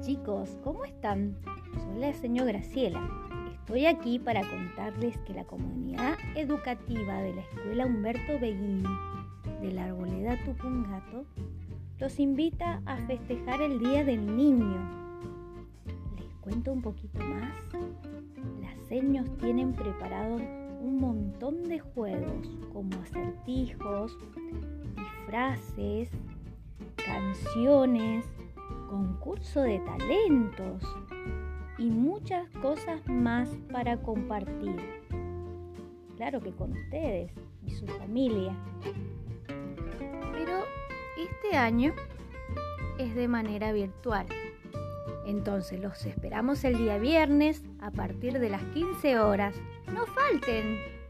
Chicos, ¿cómo están? Soy la señora Graciela. Estoy aquí para contarles que la comunidad educativa de la Escuela Humberto Beguín de la Arboleda Tupungato los invita a festejar el Día del Niño. Les cuento un poquito más. Las seños tienen preparados un montón de juegos como acertijos, disfraces, canciones, concurso de talentos y muchas cosas más para compartir. Claro que con ustedes y su familia. Pero este año es de manera virtual. Entonces los esperamos el día viernes a partir de las 15 horas. No falten.